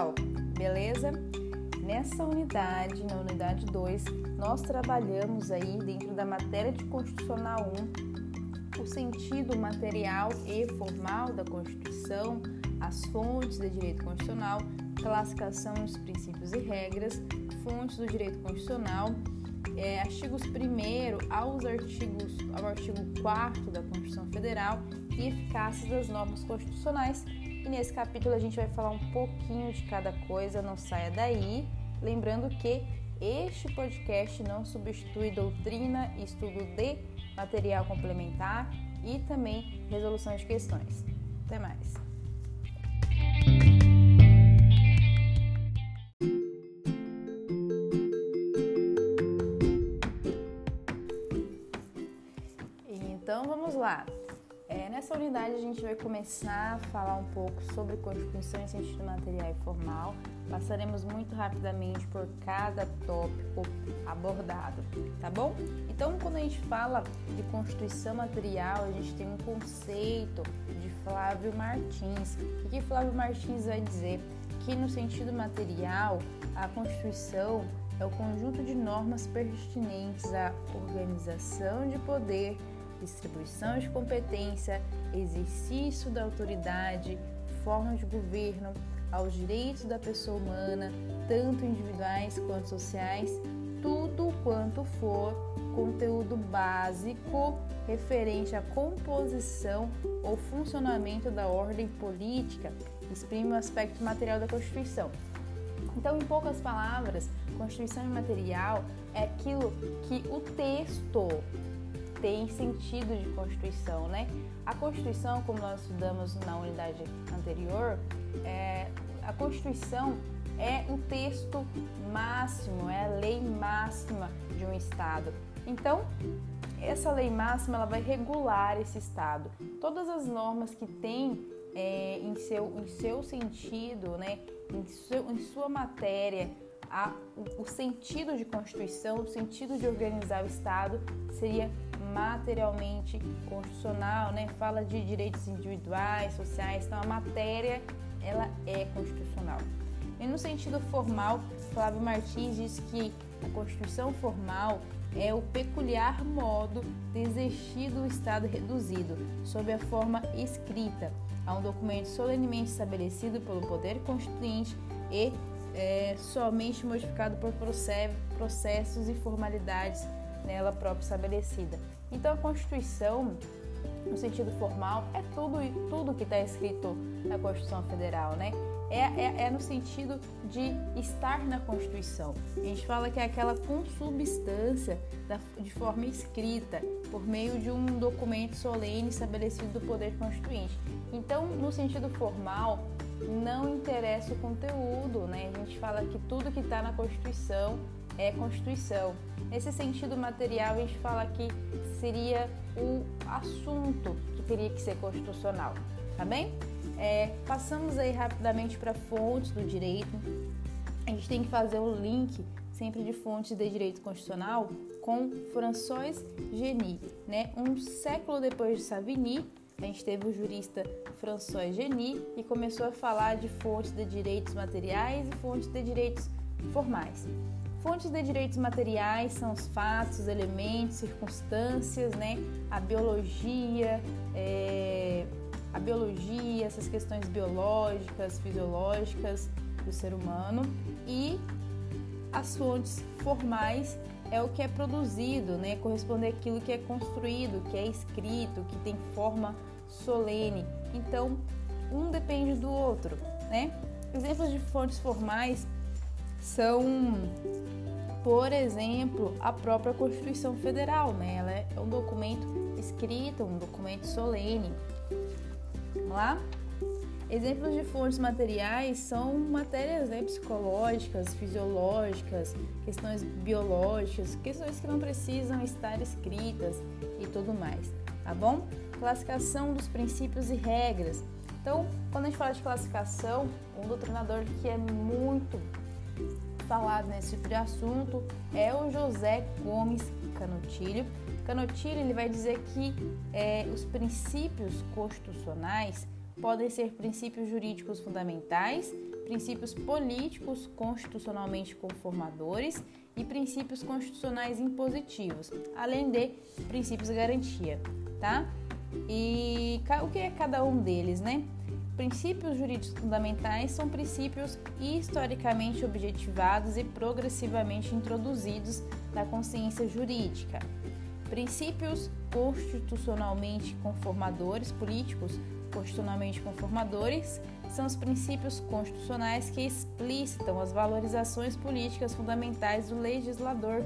pessoal, beleza? Nessa unidade, na unidade 2, nós trabalhamos aí dentro da matéria de Constitucional 1 o sentido material e formal da Constituição, as fontes do direito constitucional, classificação dos princípios e regras, fontes do direito constitucional, é, artigos 1 aos artigos, ao artigo 4 da Constituição Federal e eficácia das normas constitucionais nesse capítulo a gente vai falar um pouquinho de cada coisa, não saia daí. Lembrando que este podcast não substitui doutrina, estudo de material complementar e também resolução de questões. Até mais! Nessa unidade, a gente vai começar a falar um pouco sobre Constituição em sentido material e formal. Passaremos muito rapidamente por cada tópico abordado, tá bom? Então, quando a gente fala de Constituição material, a gente tem um conceito de Flávio Martins. O que Flávio Martins vai dizer? Que no sentido material, a Constituição é o conjunto de normas pertinentes à organização de poder distribuição de competência, exercício da autoridade, forma de governo, aos direitos da pessoa humana, tanto individuais quanto sociais, tudo quanto for conteúdo básico referente à composição ou funcionamento da ordem política, exprime o aspecto material da Constituição. Então, em poucas palavras, Constituição imaterial é aquilo que o texto tem sentido de Constituição, né? A Constituição, como nós estudamos na unidade anterior, é, a Constituição é o texto máximo, é a lei máxima de um Estado. Então, essa lei máxima ela vai regular esse Estado. Todas as normas que tem é, em, seu, em seu sentido, né, em, seu, em sua matéria, a, o sentido de Constituição, o sentido de organizar o Estado seria materialmente constitucional, né? Fala de direitos individuais, sociais, então a matéria ela é constitucional. E no sentido formal, Flávio Martins diz que a Constituição formal é o peculiar modo de exercício do Estado reduzido, sob a forma escrita, a um documento solenemente estabelecido pelo Poder Constituinte e é, somente modificado por processos e formalidades nela própria estabelecida. Então a Constituição, no sentido formal, é tudo tudo que está escrito na Constituição Federal, né? É, é, é, no sentido de estar na Constituição. A gente fala que é aquela consubstância da, de forma escrita, por meio de um documento solene estabelecido do Poder Constituinte. Então, no sentido formal, não interessa o conteúdo, né? A gente fala que tudo que está na Constituição é Constituição. Nesse sentido material, a gente fala que seria o assunto que teria que ser constitucional, tá bem? É, passamos aí rapidamente para fontes do direito. A gente tem que fazer o link sempre de fontes de direito constitucional com François Geny, né? Um século depois de Savigny, a gente teve o jurista François Geny e começou a falar de fontes de direitos materiais e fontes de direitos formais. Fontes de direitos materiais são os fatos, elementos, circunstâncias, né? A biologia, é, a biologia, essas questões biológicas, fisiológicas do ser humano e as fontes formais é o que é produzido, né? Corresponde àquilo que é construído, que é escrito, que tem forma solene. Então, um depende do outro, né? Exemplos de fontes formais são, por exemplo, a própria Constituição Federal, né? Ela é um documento escrito, um documento solene. Vamos lá? Exemplos de fontes materiais são matérias né, psicológicas, fisiológicas, questões biológicas, questões que não precisam estar escritas e tudo mais, tá bom? Classificação dos princípios e regras. Então, quando a gente fala de classificação, um doutrinador que é muito falado nesse tipo de assunto é o José Gomes Canotilho. Canotilho ele vai dizer que é, os princípios constitucionais podem ser princípios jurídicos fundamentais, princípios políticos constitucionalmente conformadores e princípios constitucionais impositivos, além de princípios de garantia, tá? E o que é cada um deles, né? Princípios jurídicos fundamentais são princípios historicamente objetivados e progressivamente introduzidos na consciência jurídica. Princípios constitucionalmente conformadores, políticos constitucionalmente conformadores, são os princípios constitucionais que explicitam as valorizações políticas fundamentais do legislador.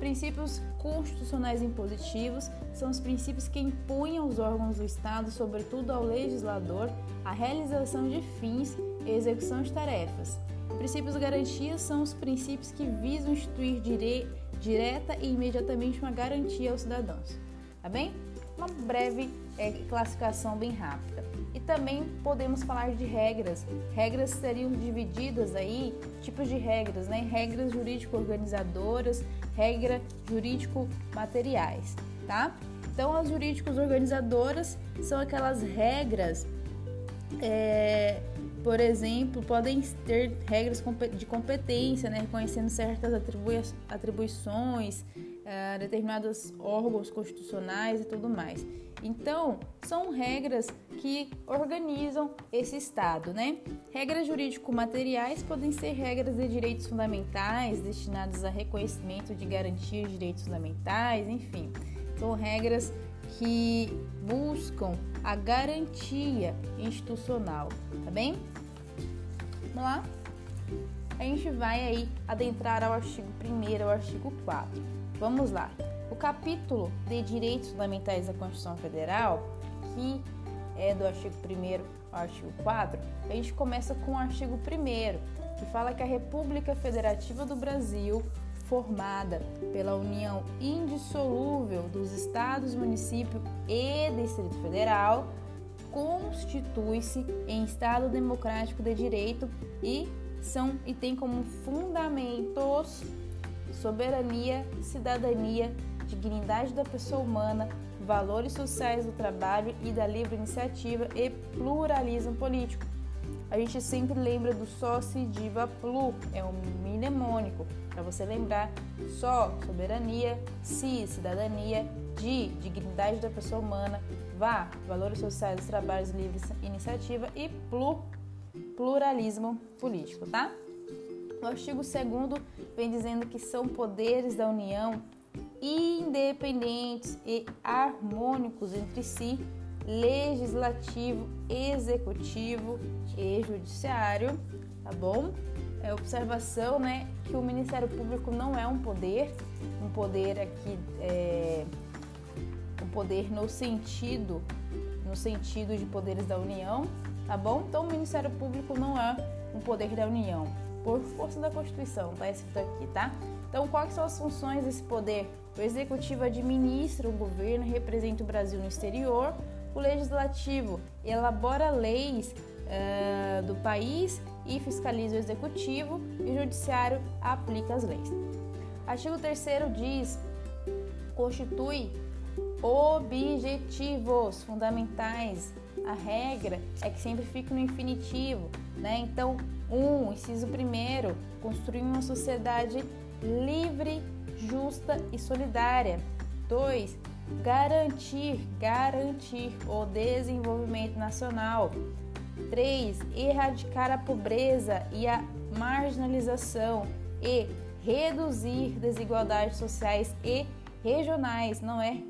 Princípios constitucionais impositivos são os princípios que impõem aos órgãos do Estado, sobretudo ao legislador, a realização de fins e execução de tarefas. Princípios de garantia são os princípios que visam instituir direitos direta e imediatamente uma garantia aos cidadãos. Tá bem? Uma breve é, classificação bem rápida. E também podemos falar de regras. Regras seriam divididas aí, tipos de regras, né? Regras jurídico-organizadoras, regra jurídico-materiais, tá? Então, as jurídicos organizadoras são aquelas regras é, por exemplo, podem ter regras de competência, né, reconhecendo certas atribui atribuições, determinados órgãos constitucionais e tudo mais. Então, são regras que organizam esse Estado, né? Regras jurídico-materiais podem ser regras de direitos fundamentais destinadas a reconhecimento de garantias de direitos fundamentais, enfim. São regras que buscam a garantia institucional, tá bem? Vamos lá? A gente vai aí adentrar ao artigo 1 ao artigo 4. Vamos lá. O capítulo de Direitos Fundamentais da Constituição Federal, que é do artigo 1 ao artigo 4, a gente começa com o artigo 1 que fala que a República Federativa do Brasil formada pela união indissolúvel dos estados, município e Distrito Federal, constitui-se em Estado democrático de direito e são e tem como fundamentos soberania, cidadania, dignidade da pessoa humana, valores sociais do trabalho e da livre iniciativa e pluralismo político a gente sempre lembra do só se diva plu, é um mnemônico, para você lembrar só, soberania, si, cidadania, di, dignidade da pessoa humana, vá, valores sociais dos trabalhos livres, iniciativa e plu, pluralismo político, tá? O artigo 2 vem dizendo que são poderes da União independentes e harmônicos entre si legislativo, executivo e judiciário, tá bom? É observação, né, que o Ministério Público não é um poder, um poder aqui é um poder no sentido no sentido de poderes da União, tá bom? Então o Ministério Público não é um poder da União, por força da Constituição, tá escrito aqui, tá? Então, quais são as funções desse poder? O executivo administra o governo, representa o Brasil no exterior, o legislativo elabora leis uh, do país e fiscaliza o executivo e o judiciário aplica as leis. Artigo 3 diz: constitui objetivos fundamentais. A regra é que sempre fica no infinitivo, né? Então, um, inciso primeiro, construir uma sociedade livre, justa e solidária. 2 garantir, garantir o desenvolvimento nacional. 3. Erradicar a pobreza e a marginalização e reduzir desigualdades sociais e regionais, não é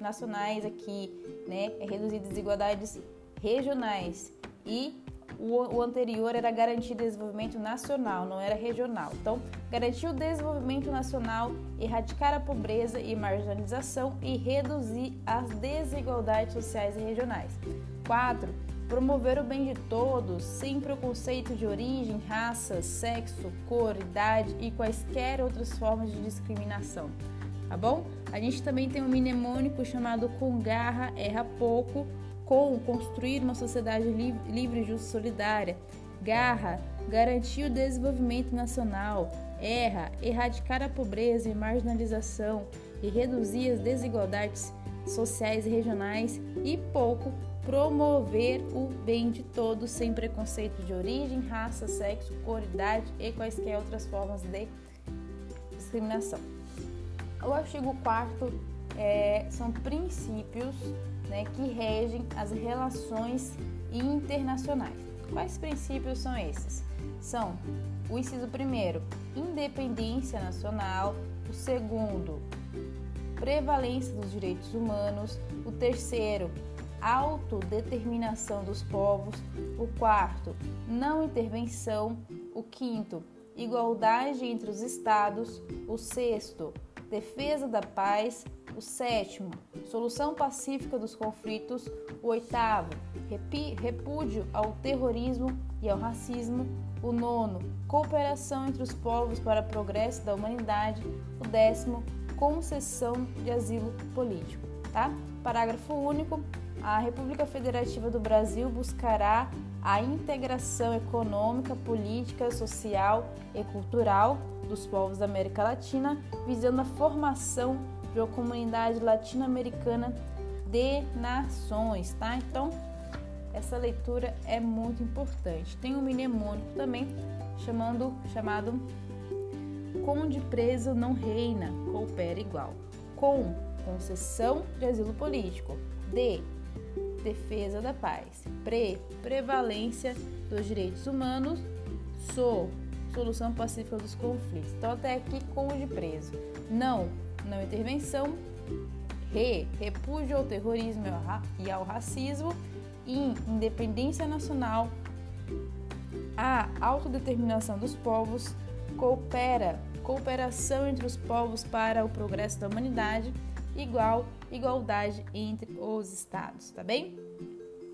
nacionais aqui, né? É reduzir desigualdades regionais. E o, o anterior era garantir desenvolvimento nacional, não era regional. Então, garantir o desenvolvimento nacional, erradicar a pobreza e marginalização e reduzir as desigualdades sociais e regionais. 4. Promover o bem de todos, sem preconceito de origem, raça, sexo, cor, idade e quaisquer outras formas de discriminação. Tá bom? A gente também tem um mnemônico chamado com garra, erra pouco, com construir uma sociedade livre, justa e solidária. Garra, garantir o desenvolvimento nacional. Erra, erradicar a pobreza e marginalização e reduzir as desigualdades sociais e regionais. E pouco, promover o bem de todos sem preconceito de origem, raça, sexo, cor, idade e quaisquer outras formas de discriminação. O artigo 4 é, são princípios né, que regem as relações internacionais. Quais princípios são esses? São o inciso primeiro, independência nacional, o segundo, prevalência dos direitos humanos, o terceiro, autodeterminação dos povos, o quarto, não intervenção, o quinto, igualdade entre os estados, o sexto, defesa da paz, o sétimo, solução pacífica dos conflitos, o oitavo, repúdio ao terrorismo e ao racismo, o nono, cooperação entre os povos para o progresso da humanidade, o décimo, concessão de asilo político, tá? Parágrafo único. A República Federativa do Brasil buscará a integração econômica, política, social e cultural dos povos da América Latina, visando a formação de uma comunidade latino-americana de nações, tá? Então, essa leitura é muito importante. Tem um mnemônico também chamando, chamado Conde preso não reina, coopera igual. Com concessão de asilo político. D. Defesa da paz. Pre. Prevalência dos direitos humanos. So. Solução pacífica dos conflitos. Então, até aqui, conde preso. Não. Não intervenção. Re. Repúdio ao terrorismo e ao racismo. In. Independência nacional. A. Autodeterminação dos povos. Coopera cooperação entre os povos para o progresso da humanidade, igual igualdade entre os estados, tá bem?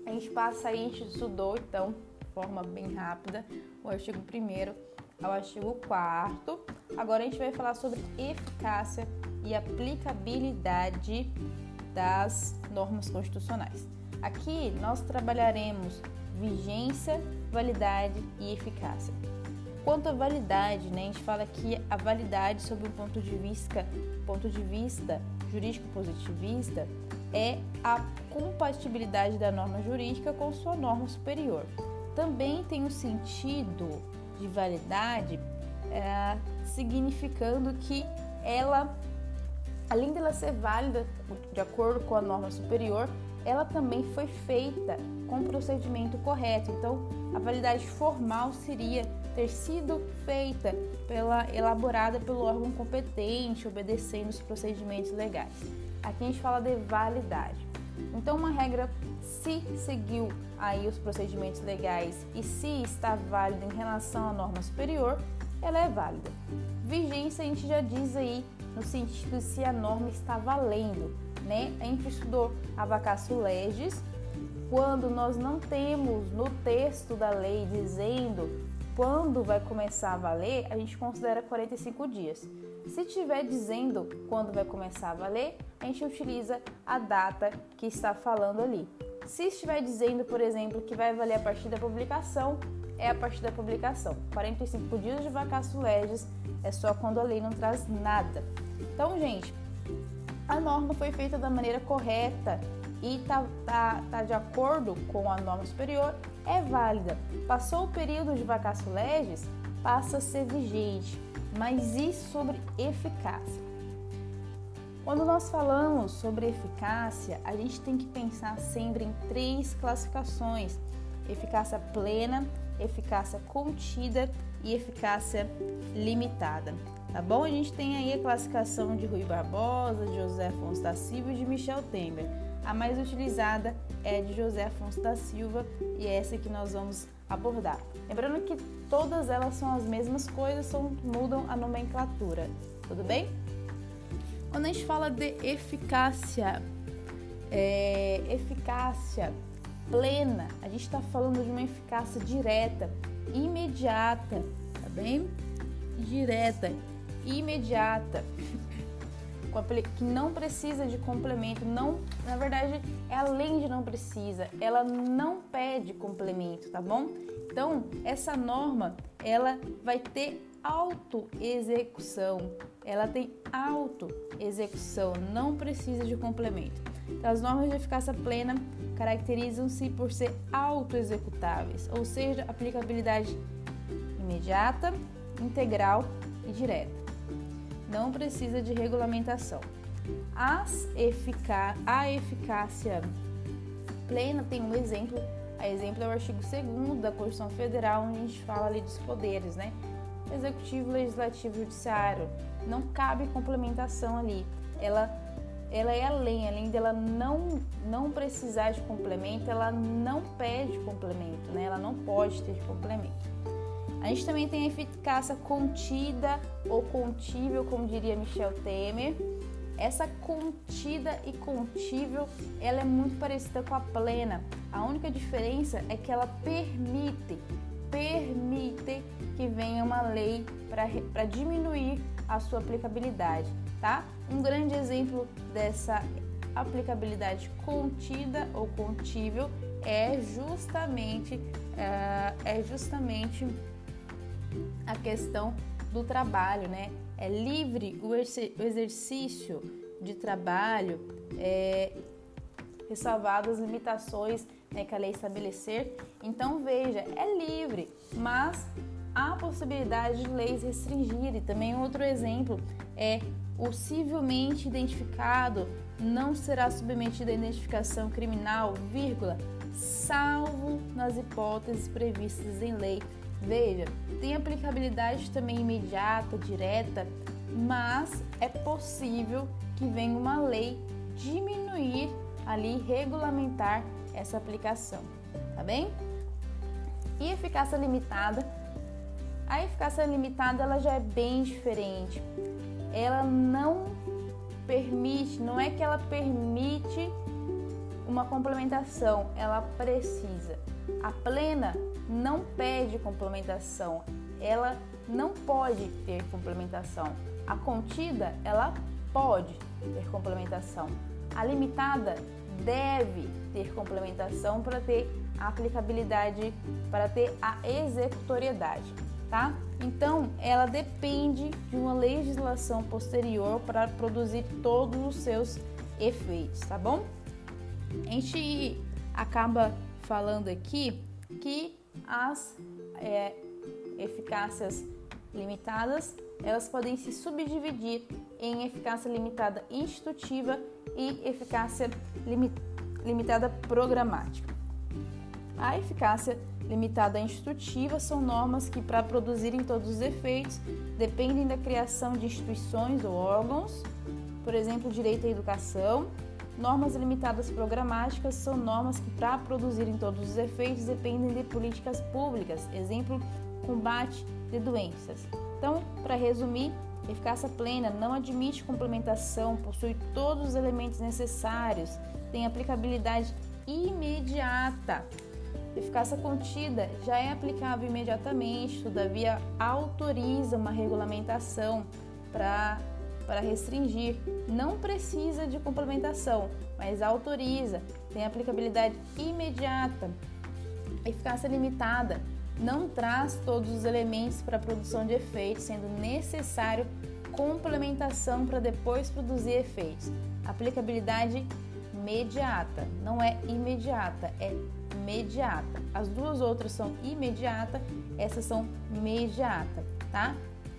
A gente passa aí, a gente estudou então, de forma bem rápida, o artigo 1 ao artigo 4 Agora a gente vai falar sobre eficácia e aplicabilidade das normas constitucionais. Aqui nós trabalharemos vigência, validade e eficácia. Quanto à validade, né, a gente fala que a validade sob um ponto de vista, ponto de vista jurídico positivista é a compatibilidade da norma jurídica com sua norma superior. Também tem o um sentido de validade é, significando que ela, além dela ser válida de acordo com a norma superior, ela também foi feita com o procedimento correto. Então, a validade formal seria ter sido feita pela elaborada pelo órgão competente, obedecendo os procedimentos legais. Aqui a gente fala de validade. Então, uma regra se seguiu aí os procedimentos legais e se está válida em relação à norma superior, ela é válida. Vigência a gente já diz aí no sentido se a norma está valendo, né? A gente estudou a vacatio legis, quando nós não temos no texto da lei dizendo quando vai começar a valer, a gente considera 45 dias. Se estiver dizendo quando vai começar a valer, a gente utiliza a data que está falando ali. Se estiver dizendo, por exemplo, que vai valer a partir da publicação, é a partir da publicação. 45 dias de vacatio legis é só quando a lei não traz nada. Então, gente, a norma foi feita da maneira correta e está tá, tá de acordo com a norma superior, é válida. Passou o período de vacatio legis, passa a ser vigente. Mas e sobre eficácia? Quando nós falamos sobre eficácia, a gente tem que pensar sempre em três classificações: eficácia plena, eficácia contida e eficácia limitada. Tá bom? A gente tem aí a classificação de Rui Barbosa, de José Afonso da Silva e de Michel Temer. A mais utilizada é de José Afonso da Silva e é essa que nós vamos abordar. Lembrando que todas elas são as mesmas coisas, só mudam a nomenclatura. Tudo bem? Quando a gente fala de eficácia, é, eficácia plena, a gente está falando de uma eficácia direta, imediata, tá bem? Direta, imediata que não precisa de complemento, não, na verdade, é além de não precisa, ela não pede complemento, tá bom? Então, essa norma, ela vai ter autoexecução. Ela tem autoexecução, não precisa de complemento. Então, as normas de eficácia plena caracterizam-se por ser autoexecutáveis, ou seja, aplicabilidade imediata, integral e direta. Não precisa de regulamentação. As a eficácia plena tem um exemplo. A exemplo é o artigo 2 da Constituição Federal, onde a gente fala ali dos poderes, né? Executivo, legislativo, judiciário. Não cabe complementação ali. Ela ela é além, além dela não, não precisar de complemento, ela não pede complemento, né? ela não pode ter complemento. A gente também tem a eficácia contida ou contível, como diria Michel Temer. Essa contida e contível, ela é muito parecida com a plena. A única diferença é que ela permite, permite que venha uma lei para diminuir a sua aplicabilidade tá? Um grande exemplo dessa aplicabilidade contida ou contível é justamente é, é justamente a questão do trabalho, né? É livre o exercício de trabalho, é, ressalvado as limitações né, que a lei estabelecer. Então veja, é livre, mas há possibilidade de leis restringir. E também outro exemplo é o civilmente identificado não será submetido à identificação criminal, vírgula, salvo nas hipóteses previstas em lei. Veja, tem aplicabilidade também imediata, direta, mas é possível que venha uma lei diminuir ali, regulamentar essa aplicação, tá bem? E eficácia limitada. A eficácia limitada ela já é bem diferente ela não permite, não é que ela permite uma complementação, ela precisa. A plena não pede complementação, ela não pode ter complementação. A contida, ela pode ter complementação. A limitada deve ter complementação para ter a aplicabilidade, para ter a executoriedade tá? Então, ela depende de uma legislação posterior para produzir todos os seus efeitos, tá bom? A gente acaba falando aqui que as é, eficácias limitadas elas podem se subdividir em eficácia limitada institutiva e eficácia limi limitada programática. A eficácia limitada institutiva são normas que, para produzirem todos os efeitos, dependem da criação de instituições ou órgãos, por exemplo, direito à educação. Normas limitadas programáticas são normas que, para produzirem todos os efeitos, dependem de políticas públicas, exemplo, combate de doenças. Então, para resumir, eficácia plena não admite complementação, possui todos os elementos necessários, tem aplicabilidade imediata Eficácia contida já é aplicável imediatamente, todavia autoriza uma regulamentação para para restringir. Não precisa de complementação, mas autoriza, tem aplicabilidade imediata. Eficácia limitada não traz todos os elementos para a produção de efeitos, sendo necessário complementação para depois produzir efeitos. Aplicabilidade imediata, não é imediata, é imediata. As duas outras são imediata, essas são imediata, tá?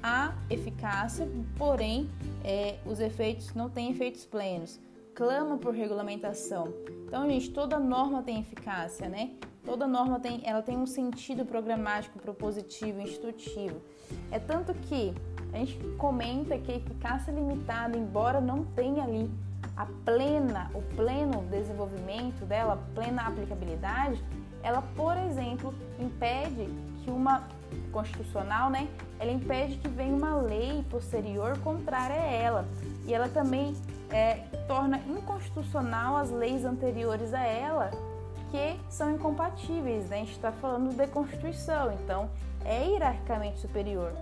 Há eficácia, porém é, os efeitos não têm efeitos plenos. Clama por regulamentação. Então, gente, toda norma tem eficácia, né? Toda norma tem, ela tem um sentido programático, propositivo, institutivo. É tanto que a gente comenta que a eficácia limitada, embora não tenha ali a plena, o pleno desenvolvimento dela, plena aplicabilidade, ela, por exemplo, impede que uma constitucional, né, ela impede que venha uma lei posterior contrária a ela. E ela também é, torna inconstitucional as leis anteriores a ela, que são incompatíveis. Né? A gente está falando de Constituição, então é hierarquicamente superior.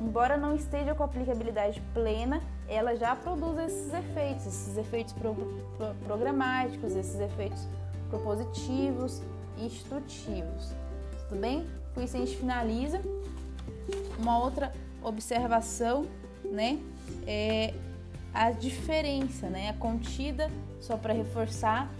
Embora não esteja com aplicabilidade plena, ela já produz esses efeitos, esses efeitos pro, pro, programáticos, esses efeitos propositivos e instrutivos. Tudo bem? Com isso a gente finaliza. Uma outra observação, né? É a diferença, né? A contida, só para reforçar,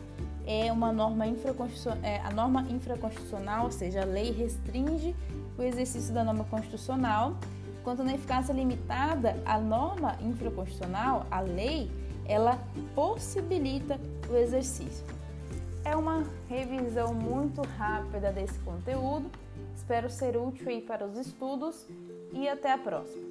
é uma norma infraconstitucional, é, a norma infraconstitucional, ou seja, a lei restringe o exercício da norma constitucional, quanto na eficácia limitada, a norma infraconstitucional, a lei, ela possibilita o exercício. É uma revisão muito rápida desse conteúdo. Espero ser útil aí para os estudos e até a próxima.